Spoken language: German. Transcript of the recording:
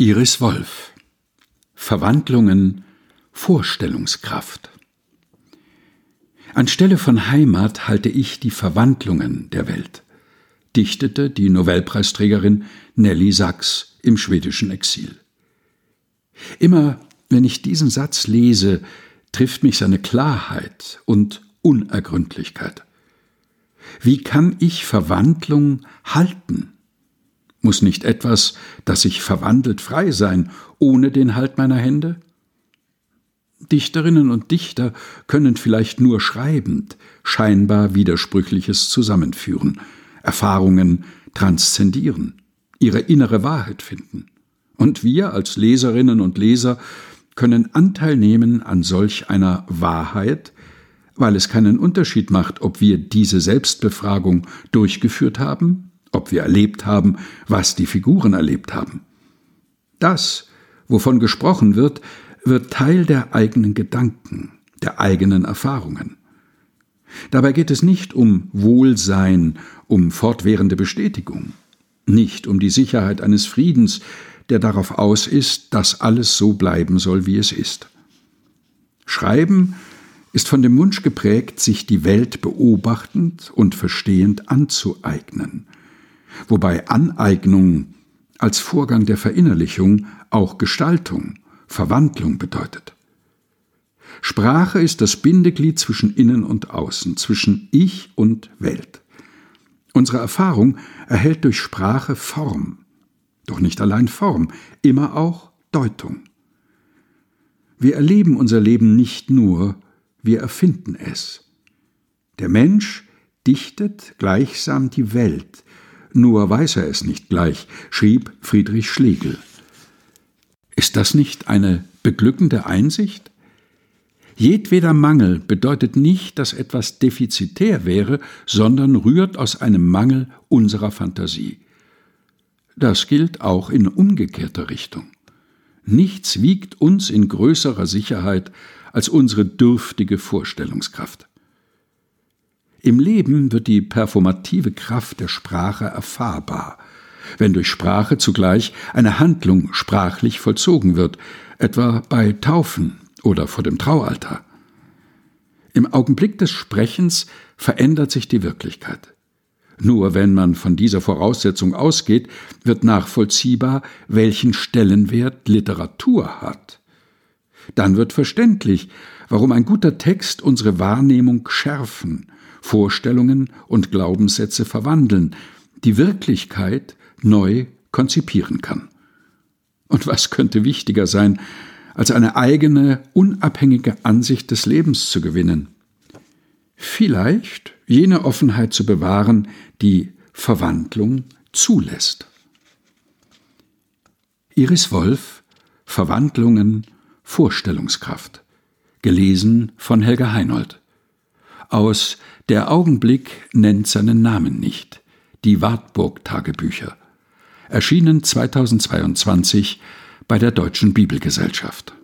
Iris Wolf Verwandlungen Vorstellungskraft Anstelle von Heimat halte ich die Verwandlungen der Welt, dichtete die Nobelpreisträgerin Nelly Sachs im schwedischen Exil. Immer wenn ich diesen Satz lese, trifft mich seine Klarheit und Unergründlichkeit. Wie kann ich Verwandlung halten? Muss nicht etwas, das sich verwandelt, frei sein, ohne den Halt meiner Hände? Dichterinnen und Dichter können vielleicht nur schreibend scheinbar Widersprüchliches zusammenführen, Erfahrungen transzendieren, ihre innere Wahrheit finden. Und wir als Leserinnen und Leser können Anteil nehmen an solch einer Wahrheit, weil es keinen Unterschied macht, ob wir diese Selbstbefragung durchgeführt haben ob wir erlebt haben, was die Figuren erlebt haben. Das, wovon gesprochen wird, wird Teil der eigenen Gedanken, der eigenen Erfahrungen. Dabei geht es nicht um Wohlsein, um fortwährende Bestätigung, nicht um die Sicherheit eines Friedens, der darauf aus ist, dass alles so bleiben soll, wie es ist. Schreiben ist von dem Wunsch geprägt, sich die Welt beobachtend und verstehend anzueignen, wobei Aneignung als Vorgang der Verinnerlichung auch Gestaltung, Verwandlung bedeutet. Sprache ist das Bindeglied zwischen Innen und Außen, zwischen Ich und Welt. Unsere Erfahrung erhält durch Sprache Form, doch nicht allein Form, immer auch Deutung. Wir erleben unser Leben nicht nur, wir erfinden es. Der Mensch dichtet gleichsam die Welt, nur weiß er es nicht gleich, schrieb Friedrich Schlegel. Ist das nicht eine beglückende Einsicht? Jedweder Mangel bedeutet nicht, dass etwas defizitär wäre, sondern rührt aus einem Mangel unserer Fantasie. Das gilt auch in umgekehrter Richtung. Nichts wiegt uns in größerer Sicherheit als unsere dürftige Vorstellungskraft. Im Leben wird die performative Kraft der Sprache erfahrbar, wenn durch Sprache zugleich eine Handlung sprachlich vollzogen wird, etwa bei Taufen oder vor dem Traualtar. Im Augenblick des Sprechens verändert sich die Wirklichkeit. Nur wenn man von dieser Voraussetzung ausgeht, wird nachvollziehbar, welchen Stellenwert Literatur hat. Dann wird verständlich, warum ein guter Text unsere Wahrnehmung schärfen, Vorstellungen und Glaubenssätze verwandeln, die Wirklichkeit neu konzipieren kann. Und was könnte wichtiger sein, als eine eigene, unabhängige Ansicht des Lebens zu gewinnen? Vielleicht jene Offenheit zu bewahren, die Verwandlung zulässt. Iris Wolf Verwandlungen Vorstellungskraft gelesen von Helga Heinold aus Der Augenblick nennt seinen Namen nicht. Die Wartburg-Tagebücher. Erschienen 2022 bei der Deutschen Bibelgesellschaft.